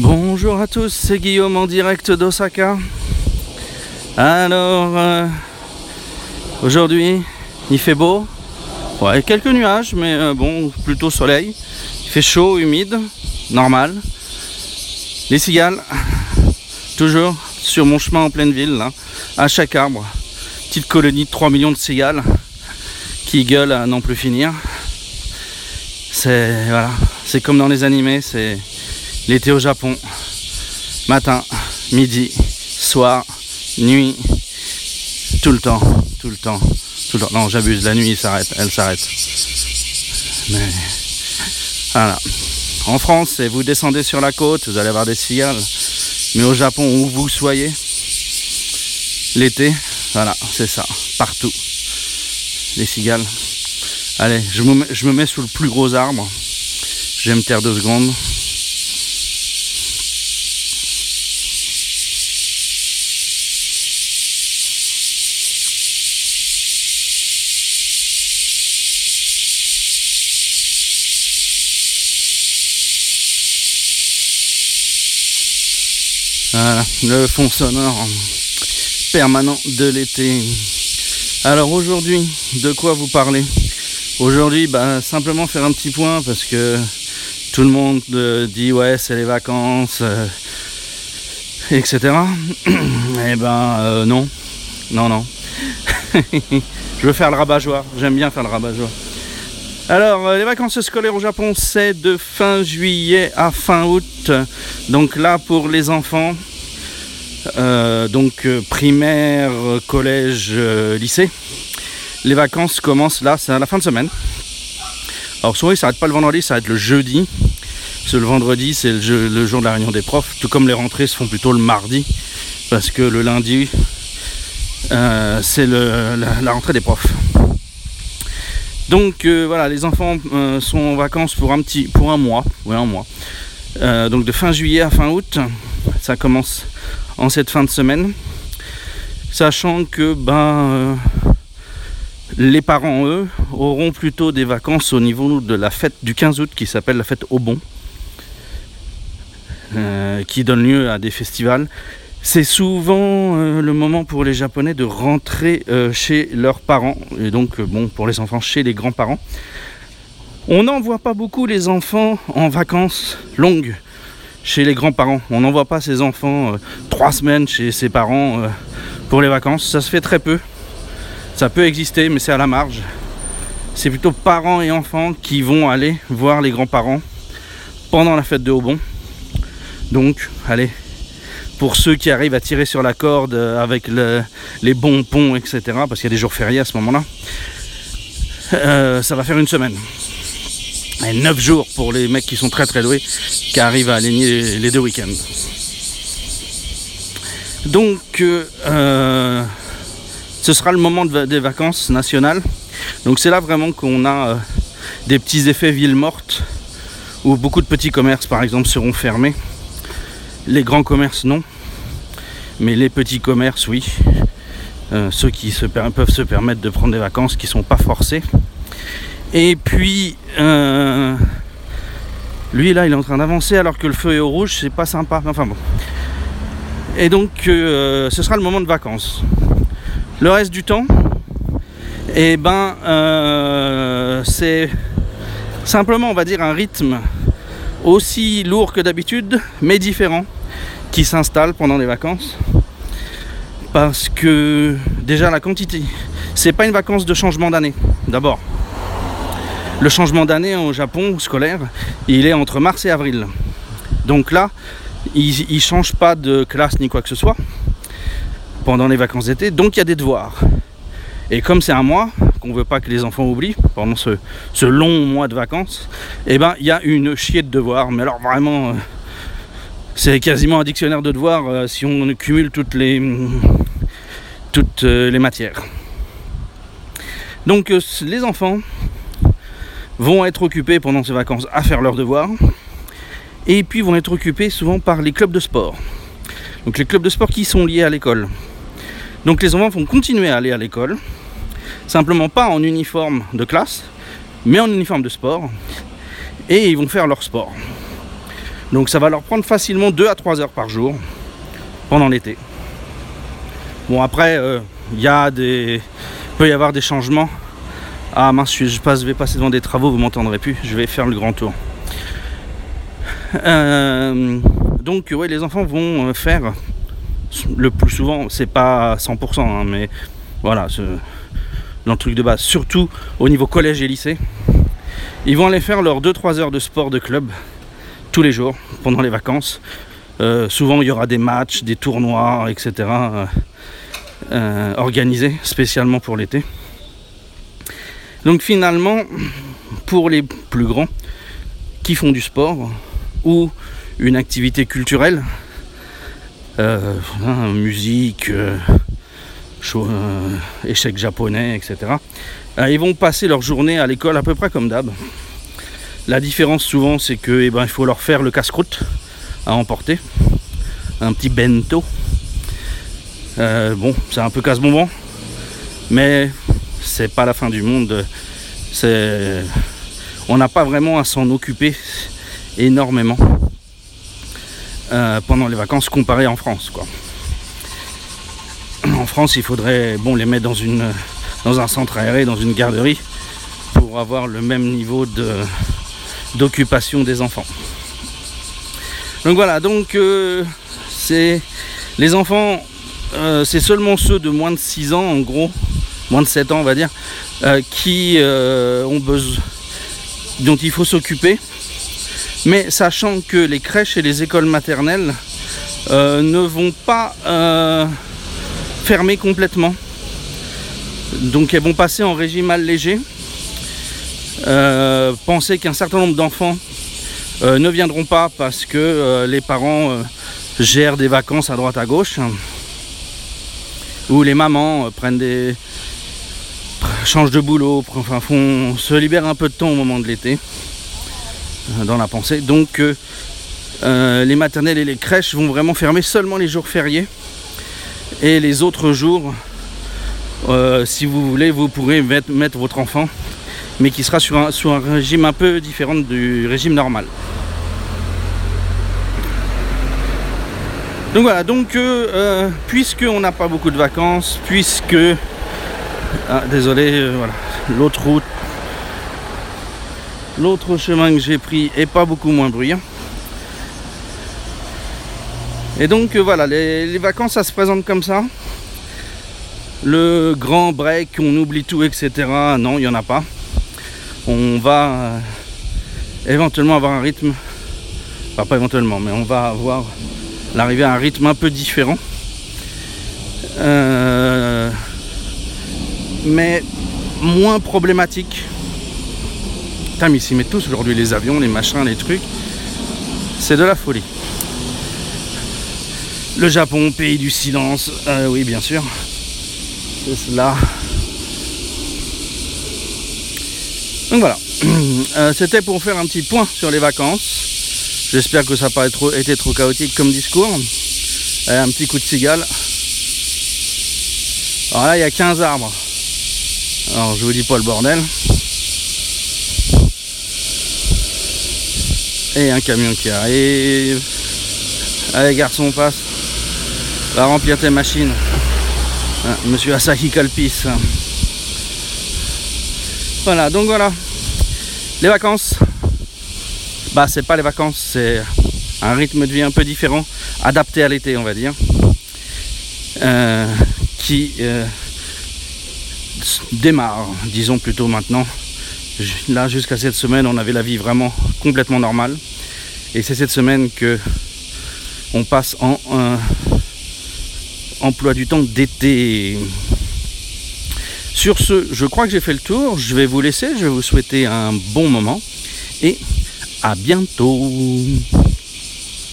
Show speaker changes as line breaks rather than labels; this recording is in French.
Bonjour à tous, c'est Guillaume en direct d'Osaka. Alors, euh, aujourd'hui, il fait beau. Ouais, quelques nuages, mais euh, bon, plutôt soleil. Il fait chaud, humide, normal. Les cigales, toujours sur mon chemin en pleine ville, là, à chaque arbre. Petite colonie de 3 millions de cigales qui gueulent à n'en plus finir. C'est c'est comme dans les animés, c'est l'été au Japon. Matin, midi, soir, nuit, tout le temps, tout le temps, tout le temps. Non, j'abuse, la nuit s'arrête, elle s'arrête. Mais voilà. En France, vous descendez sur la côte, vous allez avoir des cigales. Mais au Japon, où vous soyez, l'été, voilà, c'est ça, partout. Les cigales. Allez, je me, mets, je me mets sous le plus gros arbre. Je vais me taire deux secondes. Voilà, le fond sonore permanent de l'été. Alors aujourd'hui, de quoi vous parler Aujourd'hui, bah, simplement faire un petit point parce que tout le monde euh, dit ouais c'est les vacances, euh, etc. Et ben euh, non, non, non. Je veux faire le rabat-joie, j'aime bien faire le rabat-joie. Alors, les vacances scolaires au Japon, c'est de fin juillet à fin août. Donc là, pour les enfants, euh, donc primaire, collège, euh, lycée, les vacances commencent là, c'est à la fin de semaine. Alors souvent, ils s'arrêtent pas le vendredi, ça va être le jeudi. Parce le vendredi, c'est le, jour de la réunion des profs. Tout comme les rentrées se font plutôt le mardi. Parce que le lundi, euh, c'est la rentrée des profs. Donc euh, voilà, les enfants euh, sont en vacances pour un mois, ouais un mois. Euh, donc de fin juillet à fin août, ça commence en cette fin de semaine, sachant que ben les parents eux auront plutôt des vacances au niveau de la fête du 15 août qui s'appelle la fête au bon, qui donne lieu à des festivals. C'est souvent euh, le moment pour les Japonais de rentrer euh, chez leurs parents, et donc euh, bon pour les enfants chez les grands-parents. On n'envoie pas beaucoup les enfants en vacances longues chez les grands-parents. On n'envoie pas ses enfants trois semaines chez ses parents pour les vacances. Ça se fait très peu. Ça peut exister, mais c'est à la marge. C'est plutôt parents et enfants qui vont aller voir les grands-parents pendant la fête de Haubon. Donc, allez, pour ceux qui arrivent à tirer sur la corde euh, avec le- les bons ponts, etc., parce qu'il y a des jours fériés à ce moment-là, euh, ça va faire une semaine. Et 9 jours pour les mecs qui sont très très doués, qui arrivent à aligner les- deux week-ends. Donc, euh, ce sera le moment des vacances nationales. Donc, c'est là vraiment qu'on a des petits effets ville morte, où beaucoup de petits commerces, par exemple, seront fermés. Les grands commerces, non. Mais les petits commerces, oui. Euh, ceux qui peuvent se permettre de prendre des vacances, qui ne sont pas forcés. Et puis, euh, lui là, il est en train d'avancer alors que le feu est au rouge, c'est pas sympa. Enfin bon. Et donc, euh, ce sera le moment de vacances. Le reste du temps, eh ben, c'est simplement, on va dire, un rythme aussi lourd que d'habitude, mais différent, qui s'installe pendant les vacances. Parce que déjà la quantité, c'est pas une vacance de changement d'année, d'abord. Le changement d'année au Japon scolaire, il est entre mars et avril. Donc là, il ne change pas de classe ni quoi que ce soit pendant les vacances d'été. Donc il y a des devoirs. Et comme c'est un mois, qu'on veut pas que les enfants oublient pendant ce, ce long mois de vacances, eh ben il y a une chier de devoirs. Mais alors vraiment, euh, c'est quasiment un dictionnaire de devoirs euh, si on cumule toutes les, toutes euh, matières. Donc euh, les enfants vont être occupés pendant ces vacances à faire leurs devoirs et puis vont être occupés souvent par les clubs de sport. Donc les clubs de sport qui sont liés à l'école. Donc les enfants vont continuer à aller à l'école, simplement pas en uniforme de classe, mais en uniforme de sport, et ils vont faire leur sport. Donc ça va leur prendre facilement 2 à 3 heures par jour pendant l'été. Bon après, euh, il y a des. peut y avoir des changements. Ah mince, je, passe, vais passer devant des travaux, vous m'entendrez plus, je vais faire le grand tour. Euh, donc ouais, les enfants vont faire le plus souvent, c'est pas 100%, hein, mais voilà, dans le truc de base, surtout au niveau collège et lycée. Ils vont aller faire leurs 2-3 heures de sport de club les jours pendant les vacances. Euh, souvent, il y aura des matchs, des tournois, etc. Euh, euh, organisés spécialement pour l'été. Donc finalement, pour les plus grands qui font du sport ou une activité culturelle, hein, musique, échecs japonais, etc. ils vont passer leur journée à l'école à peu près comme d'hab. La différence souvent c'est que eh ben, il faut leur faire le casse-croûte à emporter, un petit bento. bon, c'est un peu casse-bonbon, mais c'est pas la fin du monde. On n'a pas vraiment à s'en occuper énormément. Euh, pendant les vacances comparé en France. En France, il faudrait bon, les mettre dans un centre aéré, dans une garderie, pour avoir le même niveau de, d'occupation des enfants. Donc voilà, euh, c'est les enfants, euh, c'est seulement ceux de moins de 6 ans en gros, moins de 7 ans on va dire, qui ont besoin dont il faut s'occuper mais sachant que les crèches et les écoles maternelles euh, ne vont pas euh, fermer complètement. Donc elles vont passer en régime allégé. Euh, pensez qu'un certain nombre d'enfants ne viendront pas parce que les parents gèrent des vacances à droite à gauche. Ou les mamans prennent des. changent de boulot, enfin font, se libèrent un peu de temps au moment de l'été dans la pensée. Donc euh, euh, les maternelles et les crèches vont vraiment fermer seulement les jours fériés. Et les autres jours, euh, si vous voulez, vous pourrez mettre, votre enfant, mais qui sera sur un, régime un peu différent du régime normal. Donc voilà, donc euh, puisque on n'a pas beaucoup de vacances, puisque ah, désolé, voilà, l'autre route L'autre chemin que j'ai pris est pas beaucoup moins bruyant. Et donc euh, voilà, les, vacances ça se présente comme ça. Le grand break, on oublie tout, etc. Non, il n'y en a pas. On va euh, éventuellement avoir un rythme, enfin pas éventuellement, mais on va avoir l'arrivée à un rythme un peu différent. Euh, mais moins problématique Putain, mais ils s'y mettent tous aujourd'hui, les avions, les machins, les trucs. C'est de la folie. Le Japon, pays du silence. Euh, oui, bien sûr. C'est cela. Donc voilà. Euh, c'était pour faire un petit point sur les vacances. J'espère que ça n'a pas été trop chaotique comme discours. un petit coup de cigale. Alors là, il y a 15 arbres. Alors, je vous dis pas le bordel. Et un camion qui arrive. Allez garçon, passe. Va remplir tes machines. Ah, monsieur Asahi Kalpis. Voilà, donc voilà. Les vacances. Bah c'est pas les vacances, c'est un rythme de vie un peu différent, adapté à l'été on va dire. Euh, qui euh, démarre, disons plutôt maintenant. Là jusqu'à cette semaine on avait la vie vraiment complètement normale. Et c'est cette semaine que on passe en emploi du temps d'été. Sur ce, je crois que j'ai fait le tour. Je vais vous laisser. Je vais vous souhaiter un bon moment et à bientôt.